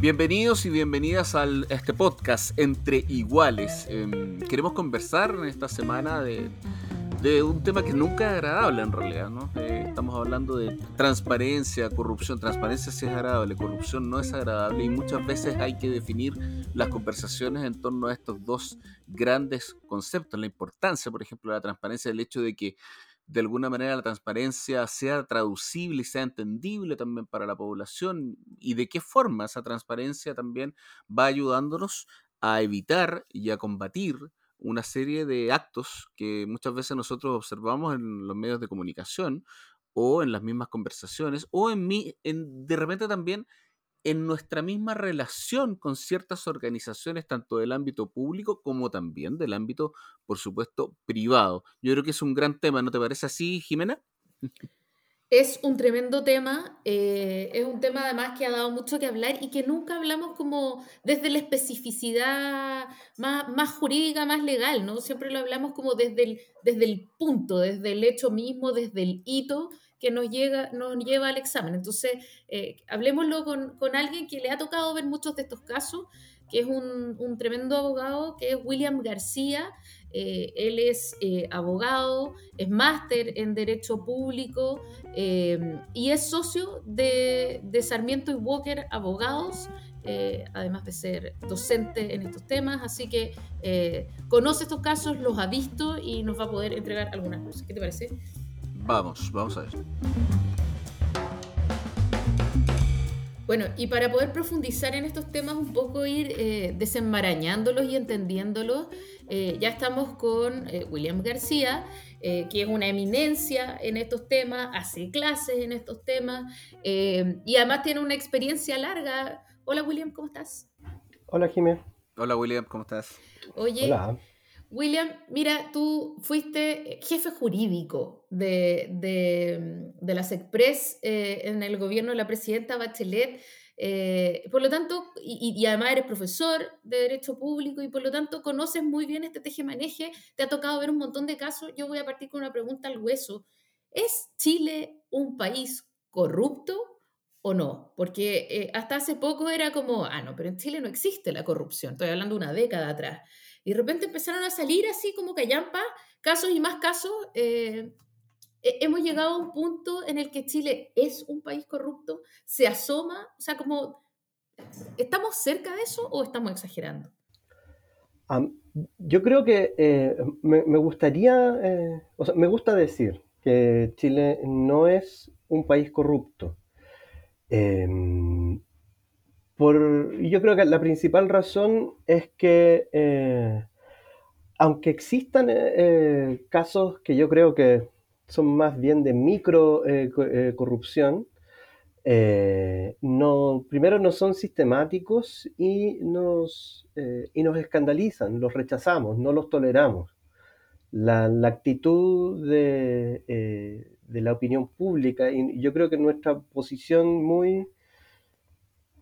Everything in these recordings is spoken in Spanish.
Bienvenidos y bienvenidas a este podcast Entre Iguales. Em, queremos conversar en esta semana de, un tema que nunca es agradable en realidad. ¿no? Eh, estamos hablando de transparencia, corrupción. Transparencia sí es agradable, corrupción no es agradable y muchas veces hay que definir las conversaciones en torno a estos dos grandes conceptos. La importancia, por ejemplo, de la transparencia, el hecho de que de alguna manera la transparencia sea traducible y sea entendible también para la población y de qué forma esa transparencia también va ayudándonos a evitar y a combatir una serie de actos que muchas veces nosotros observamos en los medios de comunicación o en las mismas conversaciones o en, mi, en de repente también en nuestra misma relación con ciertas organizaciones, tanto del ámbito público como también del ámbito, por supuesto, privado. Yo creo que es un gran tema, ¿no te parece así, Jimena? Es un tremendo tema, eh, es un tema además que ha dado mucho que hablar y que nunca hablamos como desde la especificidad más, más jurídica, más legal, ¿no? Siempre lo hablamos como desde el, desde el punto, desde el hecho mismo, desde el hito que nos, llega, nos lleva al examen. Entonces, eh, hablemoslo con, con, alguien que le ha tocado ver muchos de estos casos, que es un, un tremendo abogado, que es William García. Eh, él es eh, abogado, es máster en Derecho Público eh, y es socio de, de, Sarmiento y Walker Abogados. además de ser docente en estos temas, así que conoce estos casos, los ha visto y nos va a poder entregar algunas cosas. ¿Qué te parece? Vamos, vamos a ver. Bueno, y para poder profundizar en estos temas, un poco ir eh, desenmarañándolos y entendiéndolos, eh, ya estamos con eh, William García, que es una eminencia en estos temas, hace clases en estos temas y además tiene una experiencia larga. Hola William, ¿cómo estás? Hola Jimé. Hola William, ¿cómo estás? Oye, Hola. William, mira, tú fuiste jefe jurídico de, de, las Express eh, en el gobierno de la presidenta Bachelet. Eh, por lo tanto, y, además eres profesor de Derecho Público y por lo tanto conoces muy bien este teje-maneje, te ha tocado ver un montón de casos. Yo voy a partir con una pregunta al hueso. ¿Es Chile un país corrupto o no? Porque eh, hasta hace poco era como, ah, no, pero en Chile no existe la corrupción. Estoy hablando una década atrás. Y de repente empezaron a salir así como callampa, casos y más casos. Eh, hemos llegado a un punto en el que Chile es un país corrupto, se asoma, o sea, como, ¿estamos cerca de eso o estamos exagerando? yo creo que eh, me, gustaría, eh, o sea, me gusta decir que Chile no es un país corrupto. Em, yo creo que la principal razón es que, eh, aunque existan eh, eh, casos que yo creo que son más bien de micro corrupción, no, primero no son sistemáticos y nos, y nos escandalizan, los rechazamos, no los toleramos. La, actitud de, de, la opinión pública, y yo creo que nuestra posición muy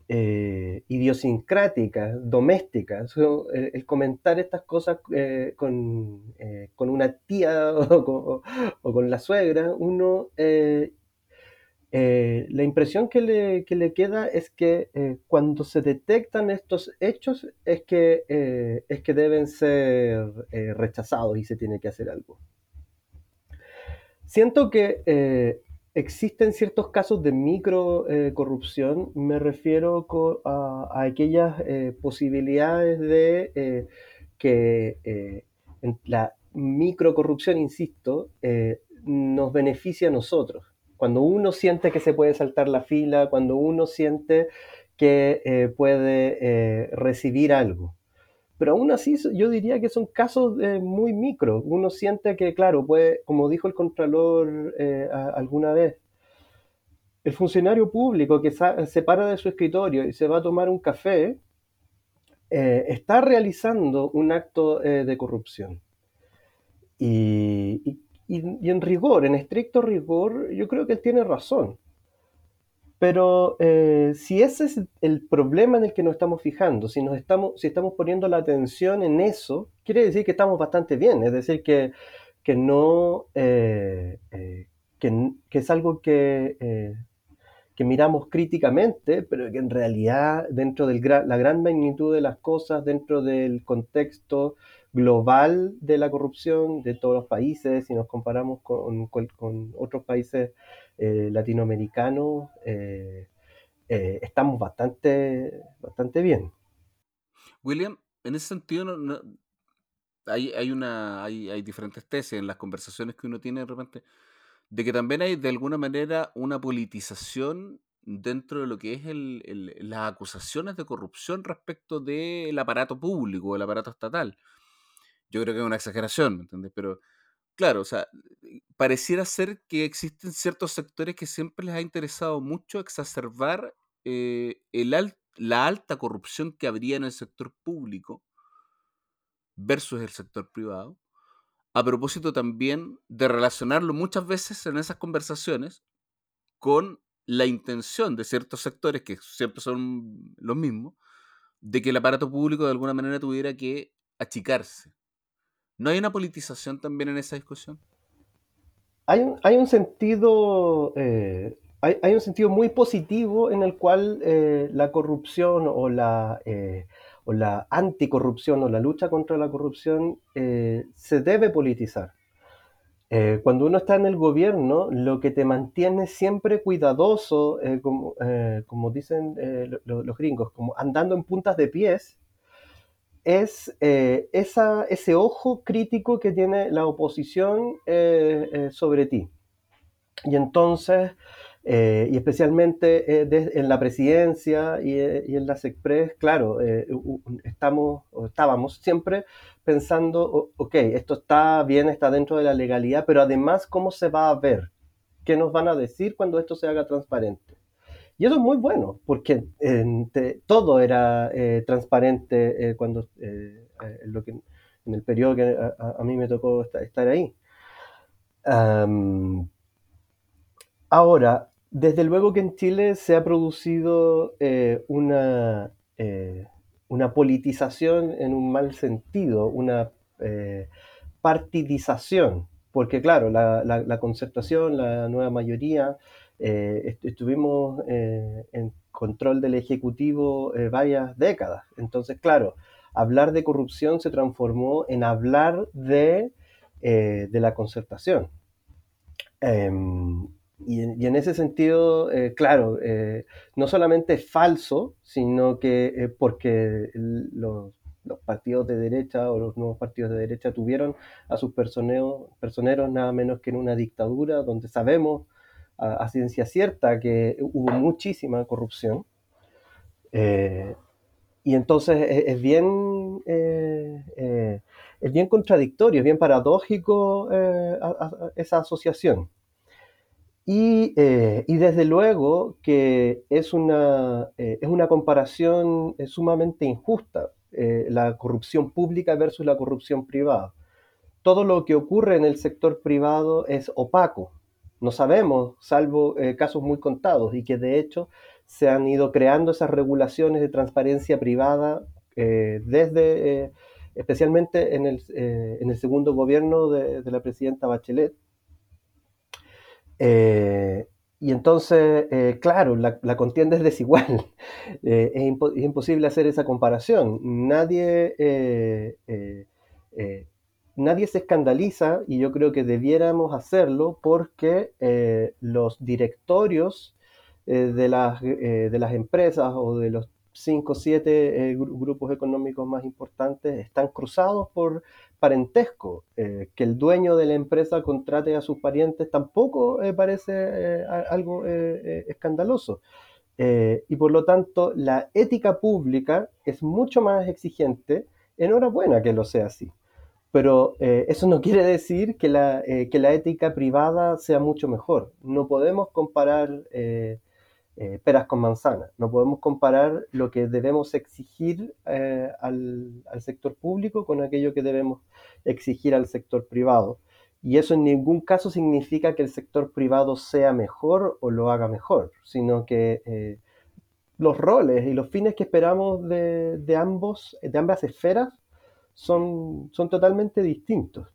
eh, idiosincrática, doméstica. el, comentar estas cosas eh, con, eh, con, una tía o con, la suegra, uno, la impresión que le, que le, queda es que cuando se detectan estos hechos es que, es que deben ser rechazados y se tiene que hacer algo. Siento que Existen ciertos casos de micro eh, me refiero a, aquellas eh, posibilidades de eh, que la micro corrupción, insisto, nos beneficia a nosotros. Cuando uno siente que se puede saltar la fila, cuando uno siente que puede recibir algo. Pero aún así yo diría que son casos muy micro. Uno siente que, claro, puede, como dijo el Contralor alguna vez, el funcionario público que se para de su escritorio y se va a tomar un café, eh, está realizando un acto eh, de corrupción. Y, en rigor, en estricto rigor, yo creo que él tiene razón. Pero eh, si ese es el problema en el que nos estamos fijando, si, nos estamos, si estamos poniendo la atención en eso, quiere decir que estamos bastante bien. Es decir, que, que no, que, que, es algo que que miramos críticamente, pero que en realidad dentro de la gran magnitud de las cosas, dentro del contexto global de la corrupción de todos los países, si nos comparamos con, otros países eh, latinoamericanos, eh, eh, estamos bastante, bastante bien. William, en ese sentido hay, hay, una, hay, hay diferentes tesis en las conversaciones que uno tiene de repente de que también hay de alguna manera una politización dentro de lo que es el, las acusaciones de corrupción respecto del aparato público, el aparato estatal. Yo creo que es una exageración, ¿me entiendes? Pero claro, o sea, pareciera ser que existen ciertos sectores que siempre les ha interesado mucho exacerbar eh, el la alta corrupción que habría en el sector público versus el sector privado a propósito también de relacionarlo muchas veces en esas conversaciones con la intención de ciertos sectores, que siempre son los mismos, de que el aparato público de alguna manera tuviera que achicarse. ¿No hay una politización también en esa discusión? Hay un, hay un sentido eh, hay, un sentido muy positivo en el cual eh, la corrupción o la eh, o la anticorrupción o la lucha contra la corrupción se debe politizar. Cuando uno está en el gobierno, lo que te mantiene siempre cuidadoso, como, como, dicen los gringos, como andando en puntas de pies, es esa, ese ojo crítico que tiene la oposición sobre ti. Y entonces eh, y especialmente eh, en la presidencia y, eh, en las Express, claro, estamos, o estábamos siempre pensando, ok, esto está bien, está dentro de la legalidad, pero además, ¿cómo se va a ver? ¿Qué nos van a decir cuando esto se haga transparente? Y eso es muy bueno, porque todo era transparente cuando, en, lo que, en el periodo que a, mí me tocó estar, ahí. ahora, desde luego que en Chile se ha producido eh, una, eh, una politización en un mal sentido, una eh, partidización, porque claro, la, concertación, la nueva mayoría, estuvimos en control del Ejecutivo varias décadas. Entonces, claro, hablar de corrupción se transformó en hablar de, de la concertación. Em, y en, ese sentido, eh, claro, eh, no solamente es falso, sino que eh, porque los, partidos de derecha o los nuevos partidos de derecha tuvieron a sus personeros nada menos que en una dictadura donde sabemos a, ciencia cierta que hubo muchísima corrupción. y entonces es, bien, es bien contradictorio, es bien paradójico esa asociación. Eh, y, desde luego que es una, eh, es una comparación eh, sumamente injusta, la corrupción pública versus la corrupción privada. Todo lo que ocurre en el sector privado es opaco. No sabemos, salvo casos muy contados, y que de hecho se han ido creando esas regulaciones de transparencia privada desde, especialmente en el, en el, segundo gobierno de, la presidenta Bachelet, eh, y entonces, eh, claro, la, contienda es desigual. Eh, es, imposible hacer esa comparación. Nadie, nadie se escandaliza y yo creo que debiéramos hacerlo porque los directorios de, las, de las empresas o de los cinco o siete grupos económicos más importantes están cruzados por parentesco. Eh, que el dueño de la empresa contrate a sus parientes tampoco eh, parece eh, algo escandaloso. y por lo tanto, la ética pública es mucho más exigente. Enhorabuena que lo sea así. Pero eso no quiere decir que la, que la, ética privada sea mucho mejor. No podemos comparar eh, peras con manzanas. No podemos comparar lo que debemos exigir eh, al, sector público con aquello que debemos exigir al sector privado. Y eso en ningún caso significa que el sector privado sea mejor o lo haga mejor, sino que eh, los roles y los fines que esperamos de, ambos, de ambas esferas son, son totalmente distintos.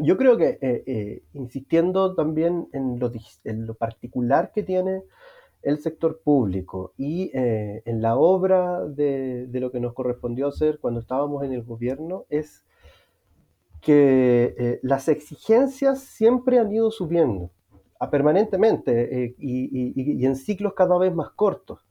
Yo creo que, insistiendo también en lo, en lo particular que tiene el sector público y eh, en la obra de, lo que nos correspondió hacer cuando estábamos en el gobierno es que eh, las exigencias siempre han ido subiendo permanentemente eh, y, en ciclos cada vez más cortos.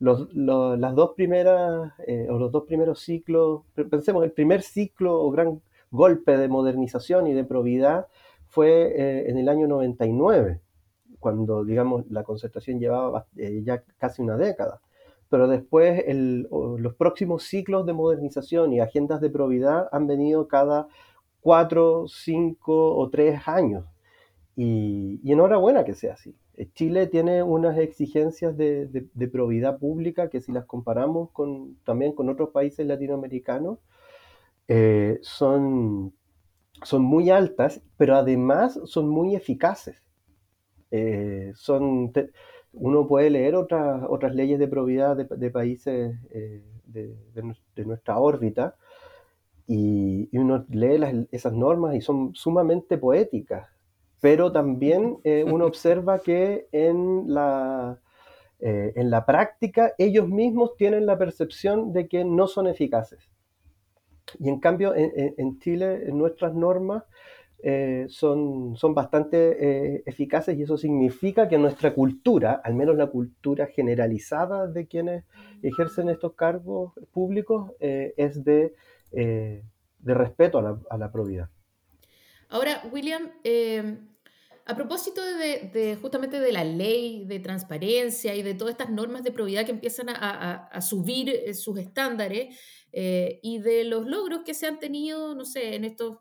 Los, las dos primeras o los dos primeros ciclos, pensemos, el primer ciclo o gran golpe de modernización y de probidad fue en el año 99 cuando, digamos, la concertación llevaba eh, ya casi una década. Pero después los próximos ciclos de modernización y agendas de probidad han venido cada cuatro, cinco o tres años. Y, enhorabuena que sea así. Eh, Chile tiene unas exigencias de, de, probidad pública que si las comparamos con, también con otros países latinoamericanos, eh, son, son muy altas, pero además son muy eficaces. Eh, son, uno puede leer otras, otras leyes de probidad de, países eh, de, nuestra órbita y, uno lee esas normas y son sumamente poéticas, pero también eh, uno observa que en la, en la práctica ellos mismos tienen la percepción de que no son eficaces. Y en cambio, en, en Chile, nuestras normas eh, son, son bastante eh, eficaces y eso significa que nuestra cultura, al menos la cultura generalizada de quienes ejercen estos cargos públicos, eh, es de, de respeto a la, a la, probidad. Ahora, William, a propósito de, justamente de la ley de transparencia y de todas estas normas de probidad que empiezan a, subir sus estándares y de los logros que se han tenido, no sé, en estos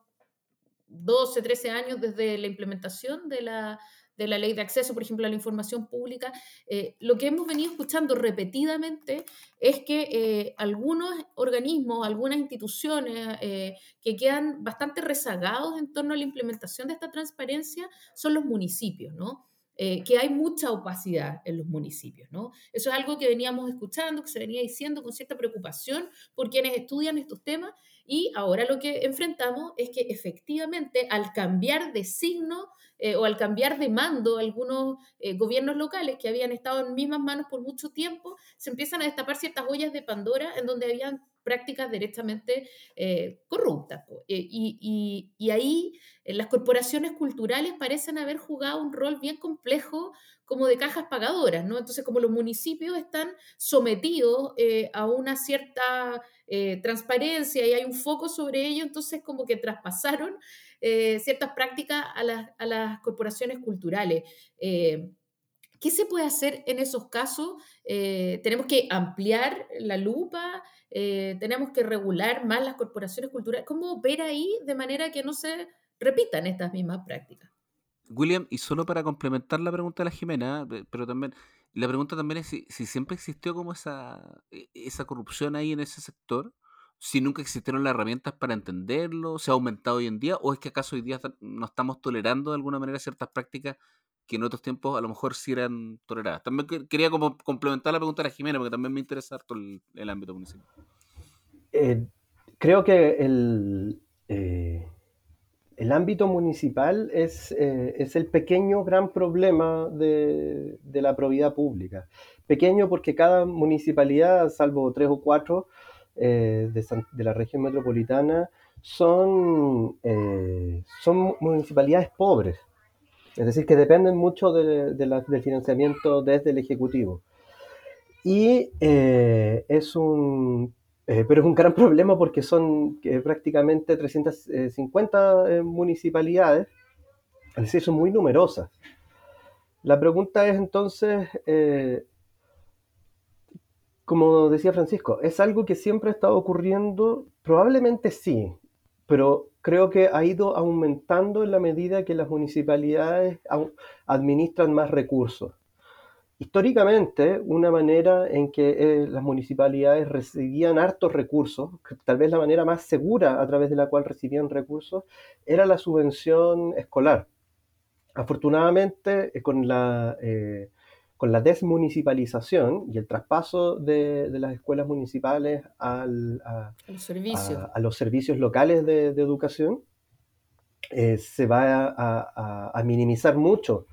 12, 13 años desde la implementación de la, ley de acceso, por ejemplo, a la información pública, eh, lo que hemos venido escuchando repetidamente es que eh, algunos organismos, algunas instituciones eh, que quedan bastante rezagados en torno a la implementación de esta transparencia son los municipios, ¿no? que hay mucha opacidad en los municipios, ¿no? Eso es algo que veníamos escuchando, que se venía diciendo con cierta preocupación por quienes estudian estos temas y ahora lo que enfrentamos es que efectivamente al cambiar de signo eh, o al cambiar de mando algunos eh, gobiernos locales que habían estado en mismas manos por mucho tiempo, se empiezan a destapar ciertas ollas de Pandora en donde habían prácticas directamente eh, corruptas. y, ahí las corporaciones culturales parecen haber jugado un rol bien complejo como de cajas pagadoras, ¿no? Entonces, como los municipios están sometidos a una cierta transparencia y hay un foco sobre ello, entonces como que traspasaron eh, ciertas prácticas a las, corporaciones culturales. Eh, ¿Qué se puede hacer en esos casos? tenemos que ampliar la lupa, tenemos que regular más las corporaciones culturales. ¿Cómo opera ahí de manera que no se repitan estas mismas prácticas? William, y solo para complementar la pregunta de la Jimena, pero también la pregunta también es si, siempre existió como esa, e, esa corrupción ahí en ese sector, si nunca existieron las herramientas para entenderlo, se ha aumentado hoy en día, o es que acaso hoy día no estamos tolerando de alguna manera ciertas prácticas que en otros tiempos a lo mejor sí eran toleradas. También quería como complementar la pregunta de la Jimena, porque también me interesa el, ámbito municipal. Eh, creo que el, eh, el ámbito municipal es, eh, es, el pequeño gran problema de, la probidad pública. Pequeño porque cada municipalidad, salvo tres o cuatro eh, de, la región metropolitana, son, eh, son municipalidades pobres. Es decir, que dependen mucho del financiamiento desde el Ejecutivo. Y es un eh, pero es un gran problema porque son eh, prácticamente 350 eh, municipalidades, es decir, son muy numerosas. La pregunta es entonces, como decía Francisco, ¿es algo que siempre ha estado ocurriendo? Probablemente sí, pero creo que ha ido aumentando en la medida que las municipalidades administran más recursos. Históricamente, una manera en que eh, las municipalidades recibían hartos recursos, tal vez la manera más segura a través de la cual recibían recursos, era la subvención escolar. Afortunadamente, eh, con la, eh, con la desmunicipalización y el traspaso de, las escuelas municipales a, los servicios locales de, educación, se va a minimizar mucho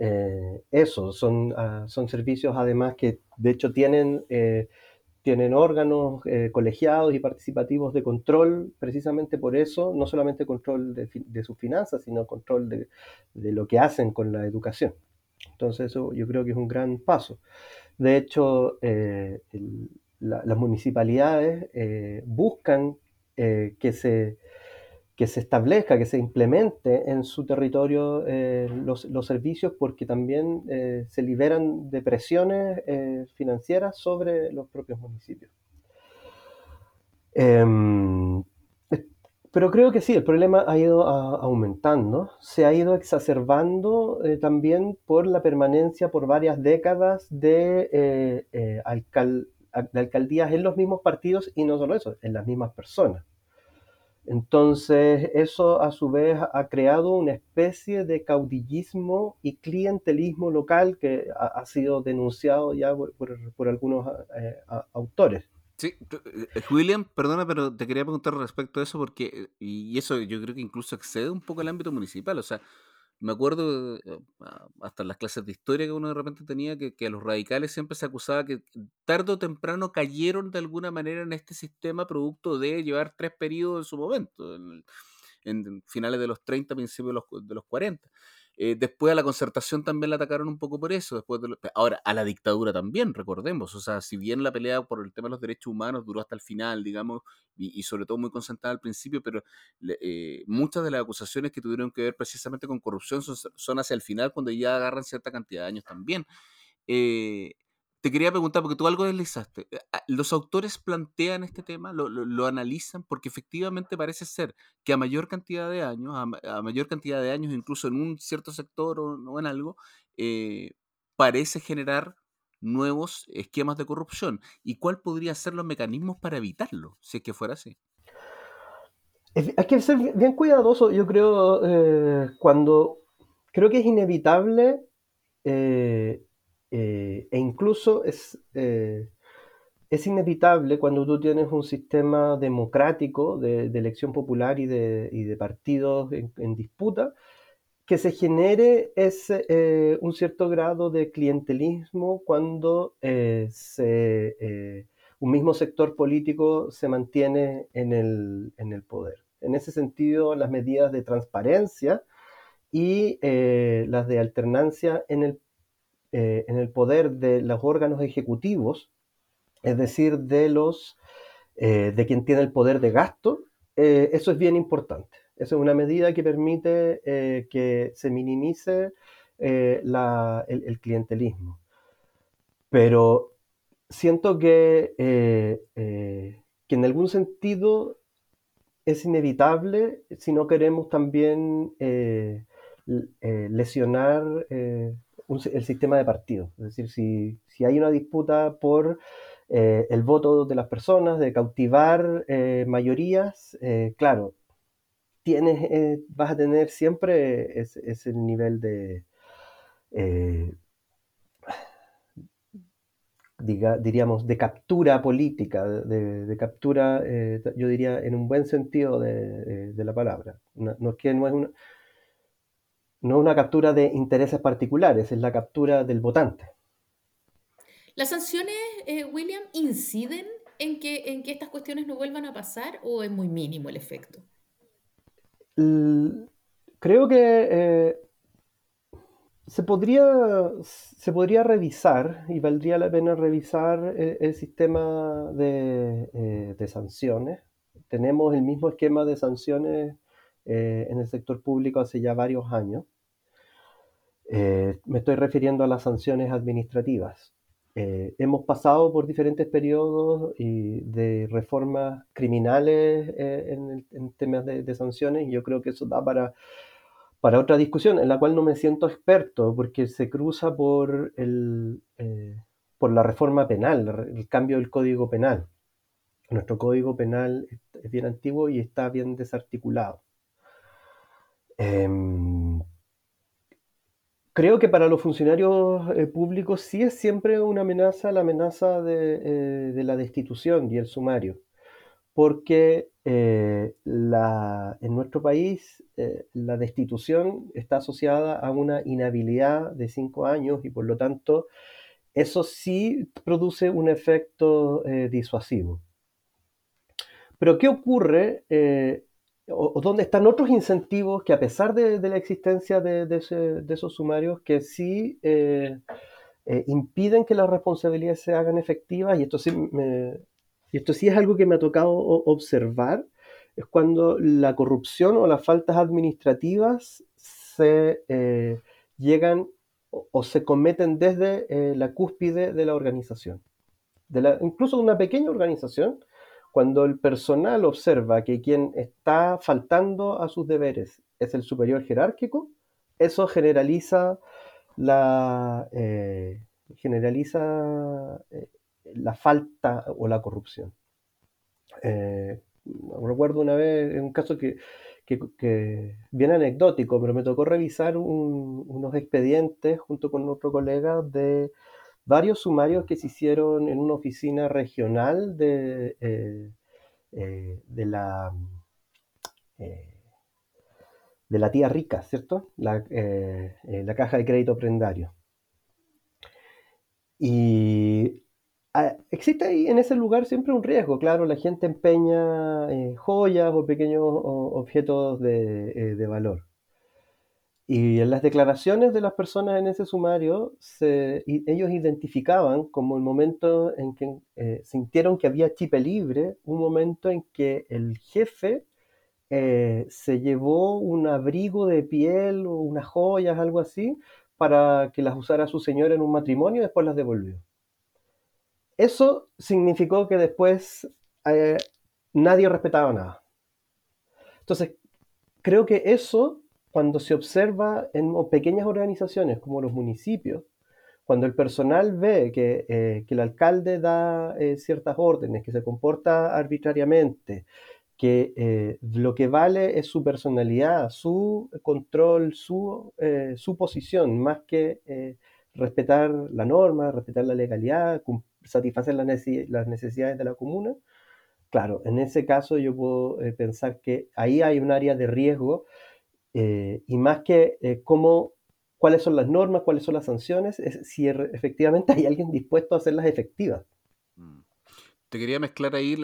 eh, eso, son, ah, son servicios además que de hecho tienen, eh, tienen órganos eh, colegiados y participativos de control, precisamente por eso, no solamente control de, sus finanzas, sino control de, lo que hacen con la educación. Entonces eso yo creo que es un gran paso. De hecho, las municipalidades buscan que se que se establezca, que se implemente en su territorio eh, los, servicios porque también eh, se liberan de presiones eh, financieras sobre los propios municipios. Pero creo que sí, el problema ha ido aumentando, se ha ido exacerbando también por la permanencia por varias décadas de, de alcaldías en los mismos partidos y no solo eso, en las mismas personas. Entonces, eso a su vez ha creado una especie de caudillismo y clientelismo local que ha, sido denunciado ya por, algunos eh, autores. Sí, eh, William, perdona, pero te quería preguntar respecto a eso porque, y eso yo creo que incluso excede un poco el ámbito municipal, o sea, me acuerdo eh, hasta las clases de historia que uno de repente tenía que, a los radicales siempre se acusaba que tarde o temprano cayeron de alguna manera en este sistema producto de llevar tres periodos en su momento, en, en finales de los 30, principios de los, de los 40. Eh, después a la concertación también la atacaron un poco por eso. Después ahora, a la dictadura también, recordemos. O sea, si bien la pelea por el tema de los derechos humanos duró hasta el final, digamos, y, sobre todo muy concentrada al principio, pero eh, muchas de las acusaciones que tuvieron que ver precisamente con corrupción son, son, hacia el final, cuando ya agarran cierta cantidad de años también. Eh, te quería preguntar, porque tú algo deslizaste. Eh, ah, ¿Los autores plantean este tema? ¿Lo, analizan? Porque efectivamente parece ser que a mayor cantidad de años, a, mayor cantidad de años, incluso en un cierto sector o, en algo, eh, parece generar nuevos esquemas de corrupción. ¿Y cuál podría ser los mecanismos para evitarlo, si es que fuera así? Hay que ser bien cuidadoso, yo creo, eh, cuando creo que es inevitable e incluso es, eh, es inevitable cuando tú tienes un sistema democrático de, elección popular y de, y de partidos en, disputa, que se genere ese, eh, un cierto grado de clientelismo cuando se, un mismo sector político se mantiene en el, en el, poder. En ese sentido, las medidas de transparencia y las de alternancia en el eh, en el poder de los órganos ejecutivos, es decir, de los eh, de quien tiene el poder de gasto, eh, eso es bien importante. Eso es una medida que permite que se minimice el, clientelismo. Pero siento que, que en algún sentido es inevitable si no queremos también lesionar el sistema de partido. Es decir, si, hay una disputa por eh, el voto de las personas, de cautivar eh, mayorías, eh, claro, tienes, vas a tener siempre ese, nivel de, diríamos, de captura política, de, captura, yo diría, en un buen sentido de, la palabra. No, no, es que no es una no una captura de intereses particulares, es la captura del votante. ¿Las sanciones, eh, William, inciden en que, en que estas cuestiones no vuelvan a pasar o es muy mínimo el efecto? creo que eh, se, podría, se podría revisar y valdría la pena revisar eh, el, sistema de, de, sanciones. Tenemos el mismo esquema de sanciones eh, en el sector público hace ya varios años. Eh, me estoy refiriendo a las sanciones administrativas. eh, hemos pasado por diferentes periodos y de reformas criminales eh, en, temas de, sanciones y yo creo que eso da para, para otra discusión en la cual no me siento experto porque se cruza por, el, por la reforma penal, el cambio del código penal. Nuestro código penal es bien antiguo y está bien desarticulado. Em, creo que para los funcionarios eh, públicos sí es siempre una amenaza la amenaza de, eh, la destitución y el sumario, porque eh, en nuestro país la destitución está asociada a una inhabilidad de cinco años y por lo tanto eso sí produce un efecto disuasivo. Pero ¿qué ocurre o, dónde están otros incentivos que a pesar de, la existencia de, esos sumarios, que sí eh, eh, impiden que las responsabilidades se hagan efectivas, y esto sí, y esto sí es algo que me ha tocado observar, es cuando la corrupción o las faltas administrativas se eh, llegan o, se cometen desde la cúspide de la organización. De la, incluso de una pequeña organización, cuando el personal observa que quien está faltando a sus deberes es el superior jerárquico, eso generaliza la, eh, generaliza eh, la falta o la corrupción. Eh, recuerdo una vez, un caso que, que, bien anecdótico, pero me tocó revisar unos expedientes junto con otro colega de varios sumarios que se hicieron en una oficina regional de, eh, eh, de la eh, de la tía rica, ¿cierto? La, la, caja de crédito prendario. Y ah, existe ahí en ese lugar siempre un riesgo, claro, la gente empeña joyas o pequeños objetos de, de valor. Y en las declaraciones de las personas en ese sumario, ellos identificaban como el momento en que eh, sintieron que había chipe libre, un momento en que el jefe eh, se llevó un abrigo de piel o unas joyas, algo así, para que las usara su señora en un matrimonio y después las devolvió. Eso significó que después eh, nadie respetaba nada. Entonces, creo que eso cuando se observa en pequeñas organizaciones como los municipios, cuando el personal ve que, eh, el alcalde da eh, ciertas órdenes, que se comporta arbitrariamente, que eh, lo que vale es su personalidad, su control, su, su posición, más que respetar la norma, respetar la legalidad, satisfacer las necesidades de la comuna. Claro, en ese caso yo puedo pensar que ahí hay un área de riesgo eh, y más que eh, cómo, cuáles son las normas, cuáles son las sanciones, es si efectivamente hay alguien dispuesto a hacerlas efectivas. Mm. Te quería mezclar ahí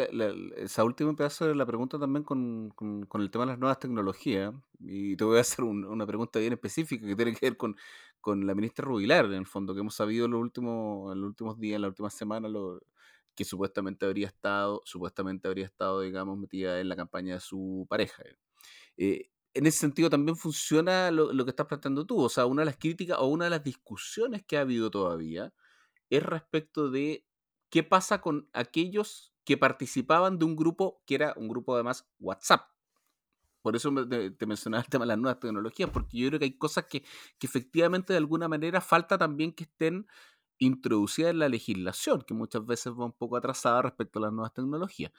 esa última pedazo de la pregunta también con, con, el tema de las nuevas tecnologías. Y te voy a hacer una pregunta bien específica que tiene que ver con, con la ministra Rubilar, en el fondo, que hemos sabido en los últimos, en los últimos días, en las últimas semanas, lo, que supuestamente habría estado, supuestamente habría estado, digamos, metida en la campaña de su pareja. Eh, en ese sentido también funciona lo, que estás planteando tú. O sea, una de las críticas o una de las discusiones que ha habido todavía es respecto de qué pasa con aquellos que participaban de un grupo que era un grupo además WhatsApp. Por eso te, mencionaba el tema de las nuevas tecnologías, porque yo creo que hay cosas que, que efectivamente de alguna manera falta también que estén introducidas en la legislación, que muchas veces va un poco atrasada respecto a las nuevas tecnologías.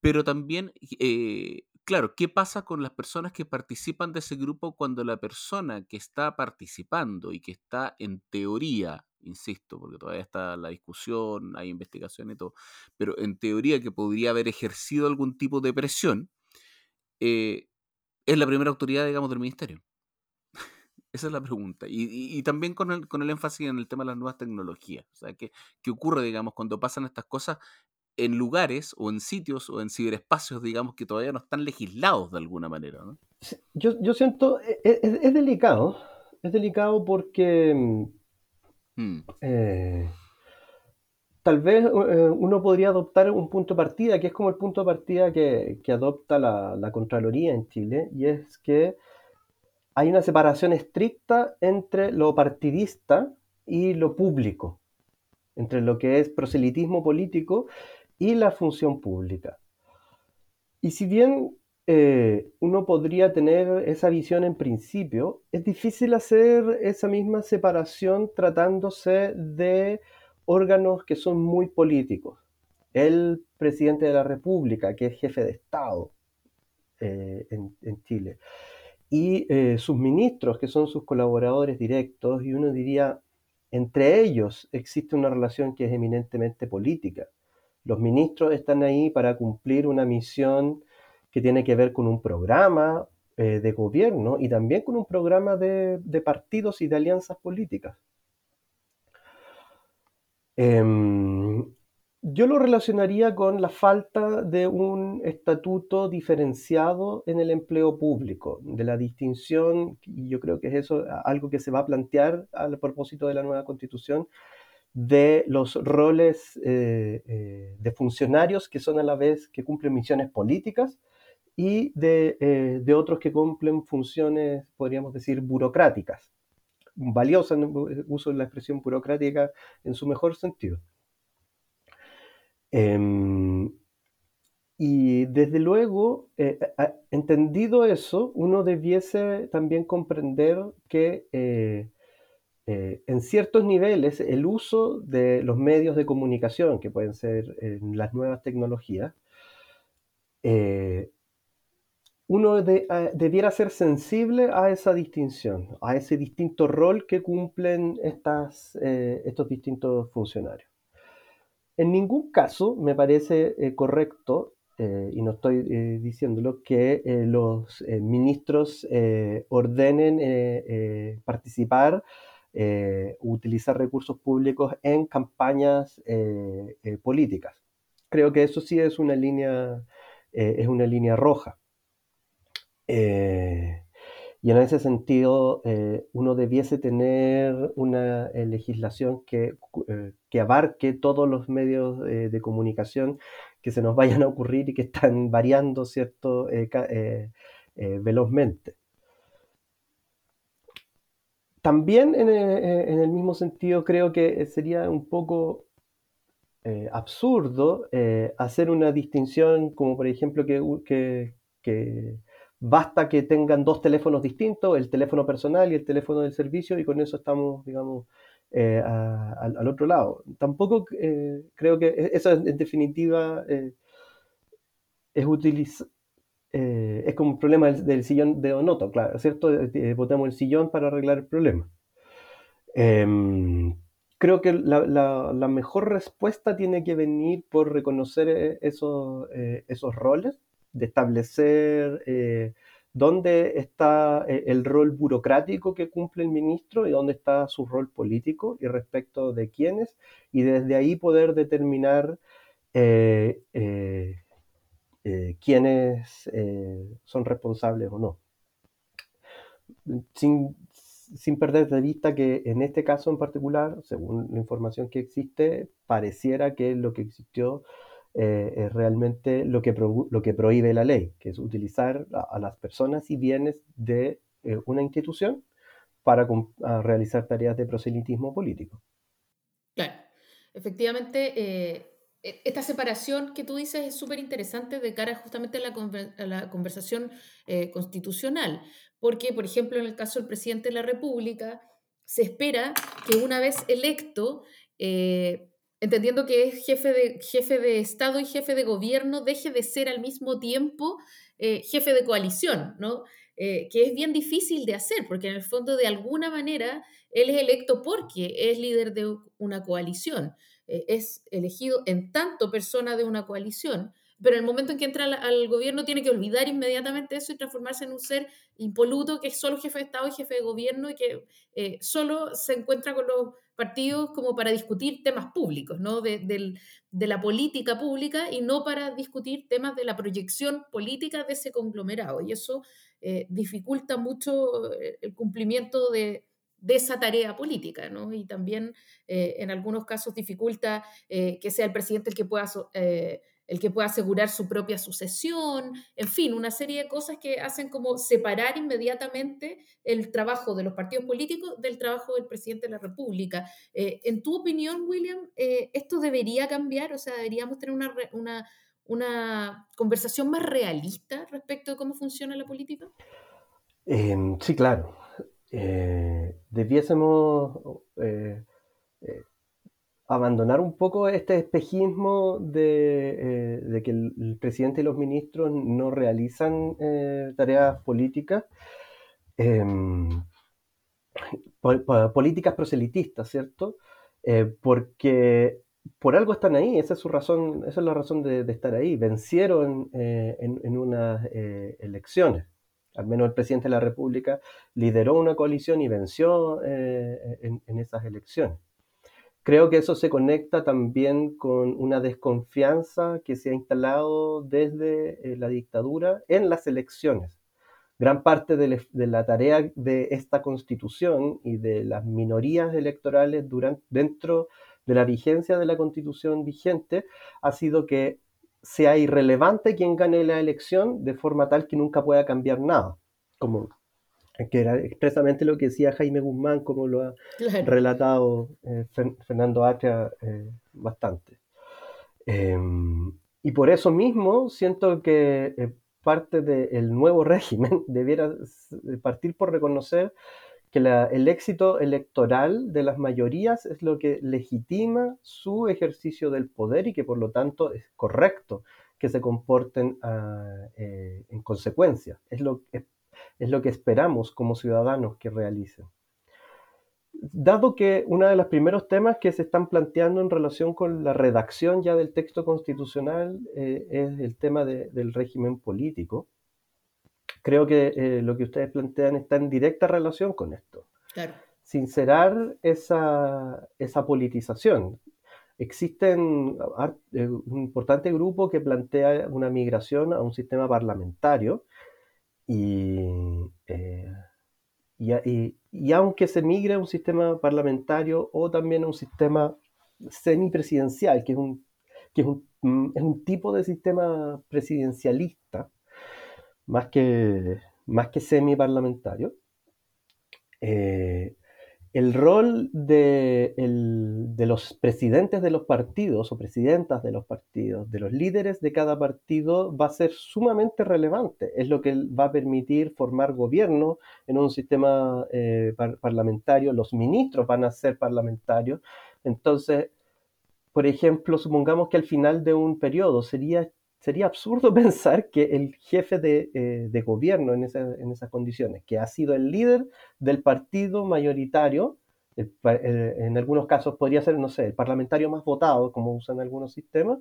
Pero también eh, claro, ¿qué pasa con las personas que participan de ese grupo cuando la persona que está participando y que está en teoría, insisto, porque todavía está la discusión, hay investigación y todo, pero en teoría que podría haber ejercido algún tipo de presión, eh, es la primera autoridad, digamos, del ministerio? Esa es la pregunta. Y, también con el, con el énfasis en el tema de las nuevas tecnologías. O sea, ¿qué, ¿qué ocurre, digamos, cuando pasan estas cosas en lugares o en sitios o en ciberespacios, digamos, que todavía no están legislados de alguna manera. ¿no? Yo, yo, siento, e, e, es, delicado, es delicado porque mm, hmm. eh, tal vez eh, uno podría adoptar un punto de partida, que es como el punto de partida que, que adopta la, la, Contraloría en Chile, y es que hay una separación estricta entre lo partidista y lo público. entre lo que es proselitismo político y la función pública. Y si bien eh, uno podría tener esa visión en principio, es difícil hacer esa misma separación tratándose de órganos que son muy políticos. El presidente de la República, que es jefe de Estado eh, en, Chile, y eh, sus ministros, que son sus colaboradores directos, y uno diría, entre ellos existe una relación que es eminentemente política. Los ministros están ahí para cumplir una misión que tiene que ver con un programa eh, de gobierno y también con un programa de, partidos y de alianzas políticas. Em, yo lo relacionaría con la falta de un estatuto diferenciado en el empleo público, de la distinción, y yo creo que es eso algo que se va a plantear al propósito de la nueva constitución, de los roles eh, eh, de funcionarios que son a la vez que cumplen misiones políticas y eh, de, otros que cumplen funciones, podríamos decir, burocráticas. Valiosas, uso la expresión burocrática en su mejor sentido. Em, y desde luego, entendido eso, uno debiese también comprender que eh, en ciertos niveles el uso de los medios de comunicación, que pueden ser en las nuevas tecnologías, eh, uno debiera ser sensible a esa distinción, a ese distinto rol que cumplen estas, eh, estos distintos funcionarios. En ningún caso me parece correcto, y no estoy diciéndolo, que los ministros ordenen participar eh, utilizar recursos públicos en campañas eh, eh, políticas. Creo que eso sí es una línea, es una línea roja. y en ese sentido, uno debiese tener una legislación que, que, abarque todos los medios de comunicación que se nos vayan a ocurrir y que están variando, ¿cierto?, velozmente. También en, eh, en, el mismo sentido creo que sería un poco eh, absurdo eh, hacer una distinción como por ejemplo que, que, basta que tengan dos teléfonos distintos, el teléfono personal y el teléfono del servicio y con eso estamos, digamos, al otro lado. Tampoco creo que e-, eso en definitiva es utilizar eh, es como un problema del, sillón de Onoto, claro, ¿cierto? Votamos el sillón para arreglar el problema. Em, creo que la, mejor respuesta tiene que venir por reconocer eh, esos, eh, esos roles, de establecer dónde está el rol burocrático que cumple el ministro y dónde está su rol político y respecto de quiénes, y desde ahí poder determinar eh, quiénes eh, son responsables o no. Sin, perder de vista que en este caso en particular, según la información que existe, pareciera que lo que existió eh, es realmente lo que, lo que prohíbe la ley, que es utilizar a, las personas y bienes de una institución para realizar tareas de proselitismo político. Claro, efectivamente, e, esta separación que tú dices es súper interesante de cara justamente a la, conversación eh, constitucional, porque, por ejemplo, en el caso del presidente de la República, se espera que una vez electo, eh, entendiendo que es jefe de, jefe de Estado y jefe de gobierno, deje de ser al mismo tiempo eh, jefe de coalición, ¿no? que es bien difícil de hacer, porque en el fondo, de alguna manera, él es electo porque es líder de una coalición. Eh, es elegido en tanto persona de una coalición, pero en el momento en que entra al, gobierno tiene que olvidar inmediatamente eso y transformarse en un ser impoluto que es solo jefe de Estado y jefe de gobierno y que eh, solo se encuentra con los partidos como para discutir temas públicos, ¿no? De, la política pública y no para discutir temas de la proyección política de ese conglomerado. Y eso eh, dificulta mucho el cumplimiento de, de esa tarea política, ¿no? Y también eh, en algunos casos dificulta eh, que sea el presidente el que pueda eh, el que pueda asegurar su propia sucesión, en fin, una serie de cosas que hacen como separar inmediatamente el trabajo de los partidos políticos del trabajo del presidente de la República. Eh, en tu opinión, William, ¿esto debería cambiar? O sea, deberíamos tener una, una, una conversación más realista respecto de cómo funciona la política? Em, sí, claro. Eh, debiésemos abandonar un poco este espejismo de, eh, que el, presidente y los ministros no realizan eh, tareas políticas, em, políticas proselitistas, ¿cierto? Eh, porque por algo están ahí, esa es su razón, esa es la razón de, estar ahí. Vencieron en, unas elecciones al menos el presidente de la República lideró una coalición y venció en, esas elecciones. Creo que eso se conecta también con una desconfianza que se ha instalado desde eh, la dictadura en las elecciones. Gran parte de, la tarea de esta constitución y de las minorías electorales durante, dentro de la vigencia de la constitución vigente ha sido que sea irrelevante quien gane la elección de forma tal que nunca pueda cambiar nada, como que era expresamente lo que decía Jaime Guzmán, como lo ha relatado eh, Fernando Atria eh, bastante. Em, y por eso mismo siento que eh, parte del nuevo régimen debiera partir por reconocer que el éxito electoral de las mayorías es lo que legitima su ejercicio del poder y que por lo tanto es correcto que se comporten ah, en consecuencia. Es lo, es lo que esperamos como ciudadanos que realicen. Dado que uno de los primeros temas que se están planteando en relación con la redacción ya del texto constitucional eh, es el tema del régimen político, creo que eh, lo que ustedes plantean está en directa relación con esto. Sincerar esa, esa politización. Existen eh, un importante grupo que plantea una migración a un sistema parlamentario eh, y, y, aunque se migre a un sistema parlamentario o también a un sistema semipresidencial, que es un, que es un, mm, es un tipo de sistema presidencialista, más que, más que semiparlamentario, eh, el rol de, los presidentes de los partidos o presidentas de los partidos, de los líderes de cada partido, va a ser sumamente relevante. Es lo que va a permitir formar gobierno en un sistema eh, parlamentario. Los ministros van a ser parlamentarios. Entonces, por ejemplo, supongamos que al final de un periodo sería sería absurdo pensar que el jefe de, eh, gobierno en, esas condiciones, que ha sido el líder del partido mayoritario, en algunos casos podría ser, no sé, el parlamentario más votado, como usan algunos sistemas,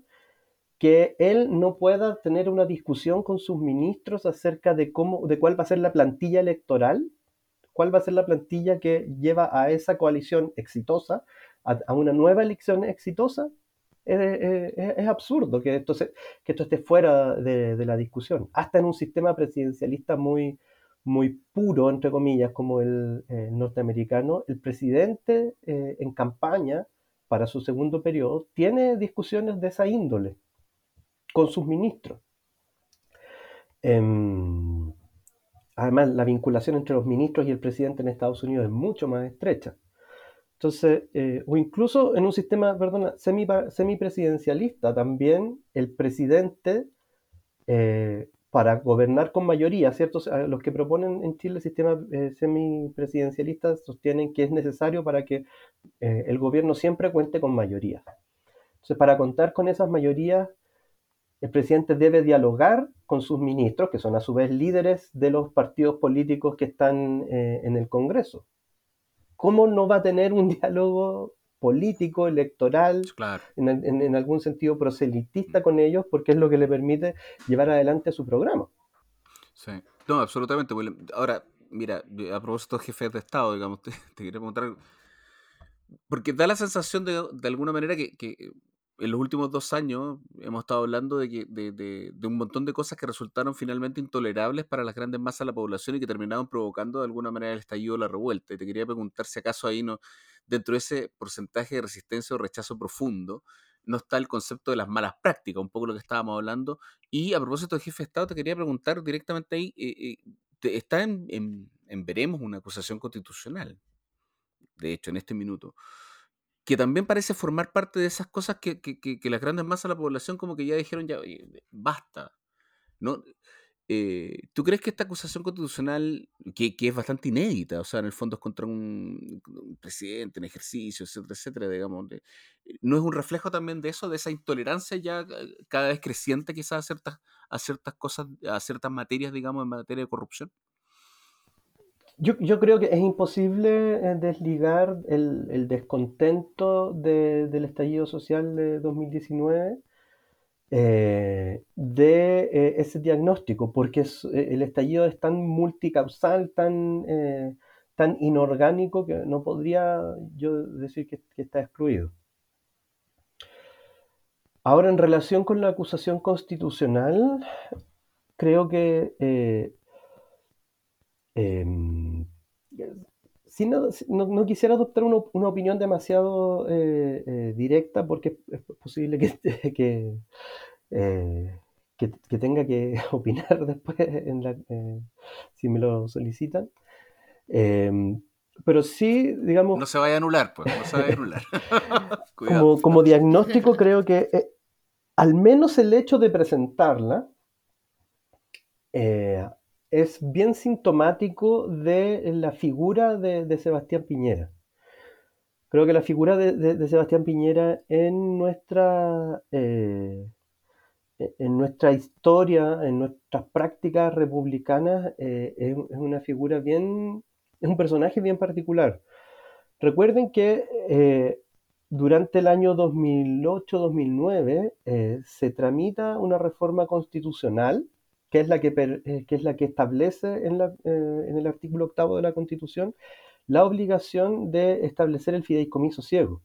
que él no pueda tener una discusión con sus ministros acerca de cómo, de cuál va a ser la plantilla electoral, cuál va a ser la plantilla que lleva a esa coalición exitosa, a una nueva elección exitosa, es, absurdo que esto, que esto esté fuera de, la discusión. Hasta en un sistema presidencialista muy, muy puro, entre comillas, como el eh, norteamericano, el presidente eh, en campaña para su segundo periodo tiene discusiones de esa índole con sus ministros. Em, además, la vinculación entre los ministros y el presidente en Estados Unidos es mucho más estrecha. Entonces, eh, o incluso en un sistema, perdona, semi, semipresidencialista también, el presidente, eh, para gobernar con mayoría, ¿cierto? Los que proponen en Chile el sistema eh, semipresidencialista sostienen que es necesario para que el gobierno siempre cuente con mayoría. Entonces, para contar con esas mayorías, el presidente debe dialogar con sus ministros, que son a su vez líderes de los partidos políticos que están en el Congreso. ¿Cómo no va a tener un diálogo político, electoral, en, algún sentido proselitista con ellos, porque es lo que le permite llevar adelante su programa? Sí, no, absolutamente. Ahora, mira, a propósito de jefes de Estado, digamos, te, quería preguntar, porque da la sensación de, de alguna manera que, en los últimos dos años hemos estado hablando de, que, de, de, un montón de cosas que resultaron finalmente intolerables para las grandes masas de la población y que terminaron provocando de alguna manera el estallido de la revuelta. Y te quería preguntar si acaso ahí no, dentro de ese porcentaje de resistencia o rechazo profundo, no está el concepto de las malas prácticas, un poco lo que estábamos hablando. Y a propósito de jefe de Estado, te quería preguntar directamente ahí, eh, eh, está en, en, veremos una acusación constitucional, de hecho, en este minuto, que también parece formar parte de esas cosas que, que, que, las grandes masas de la población como que ya dijeron, ya, basta. ¿no? Eh, ¿Tú crees que esta acusación constitucional, que, es bastante inédita, o sea, en el fondo es contra un, presidente en ejercicio, etcétera, etcétera, digamos, eh, ¿no es un reflejo también de eso, de esa intolerancia ya cada vez creciente quizás a ciertas, a ciertas cosas, a ciertas materias, digamos, en materia de corrupción? Yo, yo creo que es imposible eh, desligar el, el descontento del estallido social de 2019 eh, de eh, ese diagnóstico, porque eh, el estallido es tan multicausal, tan, tan inorgánico, que no podría yo decir que, está excluido. Ahora, en relación con la acusación constitucional, creo que em, si no, no, quisiera adoptar una, opinión demasiado directa porque es posible que, eh, que, tenga que opinar después eh, si me lo solicitan. Em, pero sí, digamos... No se vaya a anular, pues, no se vaya a anular. como, como, diagnóstico creo que eh, al menos el hecho de presentarla es bien sintomático de la figura de, Sebastián Piñera. Creo que la figura de, Sebastián Piñera en nuestra e-, en nuestra historia, en nuestras prácticas republicanas, eh, es, una figura bien, es un personaje bien particular. Recuerden que eh, durante el año 2008-2009 eh, se tramita una reforma constitucional, que es la que, que, es la que establece en, en el artículo octavo de la Constitución la obligación de establecer el fideicomiso ciego.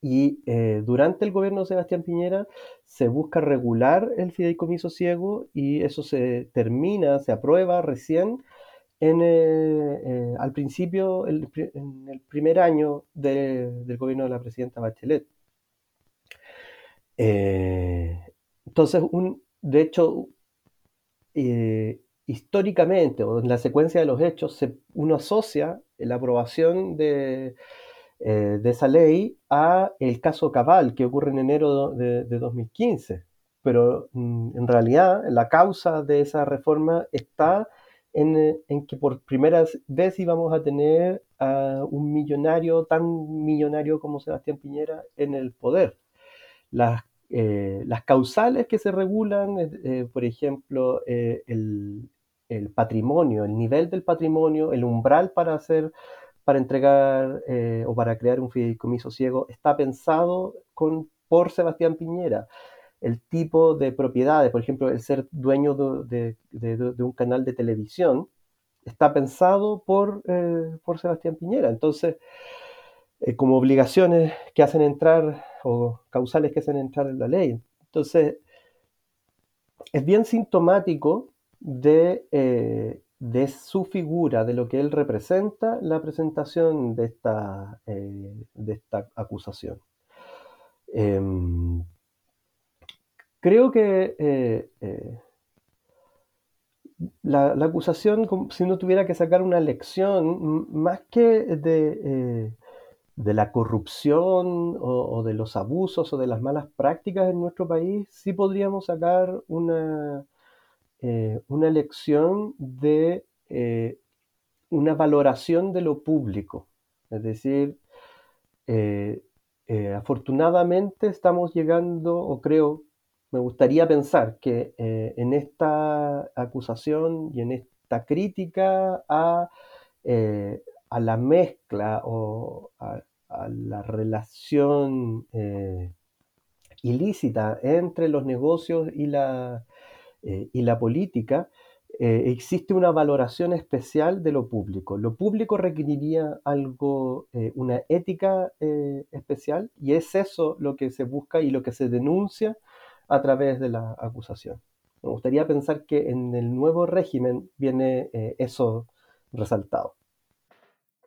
Y eh, durante el gobierno de Sebastián Piñera se busca regular el fideicomiso ciego y eso se termina, se aprueba recién en, eh, eh, al principio, en el primer año del gobierno de la presidenta Bachelet. entonces, un, de hecho, históricamente o en la secuencia de los hechos, se, uno asocia la aprobación de eh, de esa ley a el caso Cabal que ocurre en enero de, 2015. Pero mm, en realidad la causa de esa reforma está en, que por primera vez íbamos a tener a un millonario tan millonario como Sebastián Piñera en el poder. Las, eh, las causales que se regulan, eh, por ejemplo, el, el patrimonio, el nivel del patrimonio, el umbral para hacer para entregar eh, o para crear un fideicomiso ciego está pensado con, por Sebastián Piñera. El tipo de propiedades, por ejemplo, el ser dueño de, un canal de televisión, está pensado por, eh, por Sebastián Piñera. Entonces, eh, como obligaciones que hacen entrar o causales que hacen entrar en la ley. Entonces, es bien sintomático de de su figura, de lo que él representa, la presentación de esta, eh, de esta acusación. Em, creo que eh, eh, la, acusación, si uno tuviera que sacar una lección, más que de, de la corrupción o, de los abusos o de las malas prácticas en nuestro país, sí podríamos sacar una, eh, una lección de eh, una valoración de lo público. Es decir, eh, afortunadamente estamos llegando, o creo, me gustaría pensar que en esta acusación y en esta crítica a, a la mezcla o a, la relación ilícita entre los negocios y la, eh, y la política, eh, existe una valoración especial de lo público. Lo público requeriría algo, eh, una ética especial, y es eso lo que se busca y lo que se denuncia a través de la acusación. Me gustaría pensar que en el nuevo régimen viene eso resaltado.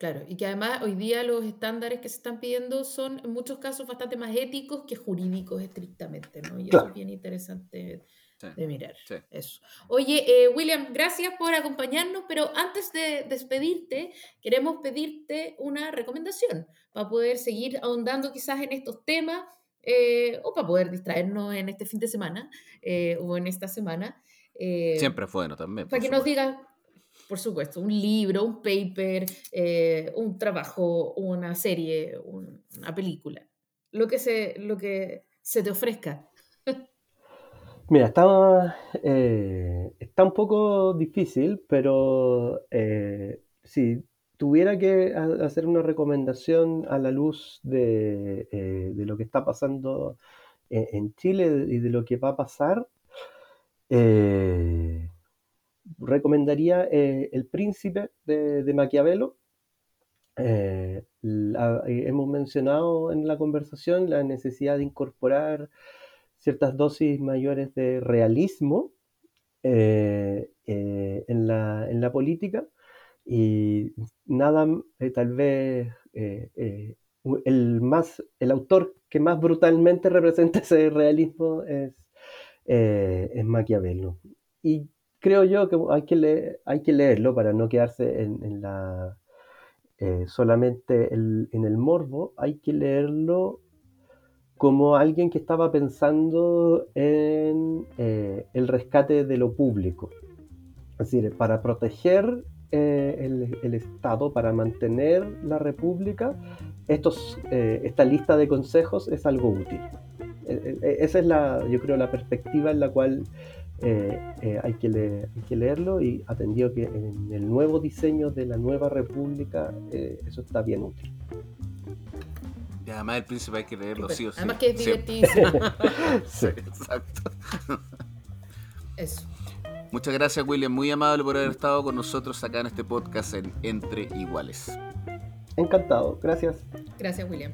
Claro, y que además hoy día los estándares que se están pidiendo son en muchos casos bastante más éticos que jurídicos estrictamente, ¿no? Y eso es bien interesante de mirar. Eso. Oye, eh, William, gracias por acompañarnos, pero antes de despedirte, queremos pedirte una recomendación para poder seguir ahondando quizás en estos temas eh, o para poder distraernos en este fin de semana eh, o en esta semana. Siempre fue bueno también. Para que nos digas por supuesto, un libro, un paper, eh, un trabajo, una serie, una película, lo que se, lo que se te ofrezca. Mira, está, eh, está un poco difícil, pero eh, si tuviera que hacer una recomendación a la luz de, de lo que está pasando en, Chile y de lo que va a pasar, recomendaría eh, El Príncipe de, Maquiavelo. Eh, eh, hemos mencionado en la conversación la necesidad de incorporar ciertas dosis mayores de realismo en la, en, la, política y nada, tal vez el, más, el autor que más brutalmente representa ese realismo es, es Maquiavelo. Y creo yo que hay que, leerlo para no quedarse en, la, eh, solamente en el morbo, hay que leerlo como alguien que estaba pensando en eh, el rescate de lo público. Es decir, para proteger eh, el, Estado, para mantener la República, esta lista de consejos es algo útil. Esa es la, yo creo, la perspectiva en la cual eh, eh, hay, que que leerlo y atendido que en el nuevo diseño de la nueva república eh, eso está bien útil. Y además el príncipe hay que leerlo sí o sí. Además que es divertidísimo. sí. exacto. Eso. Muchas gracias William, muy amable por haber estado con nosotros acá en este podcast en Entre Iguales. Encantado, gracias. Gracias William.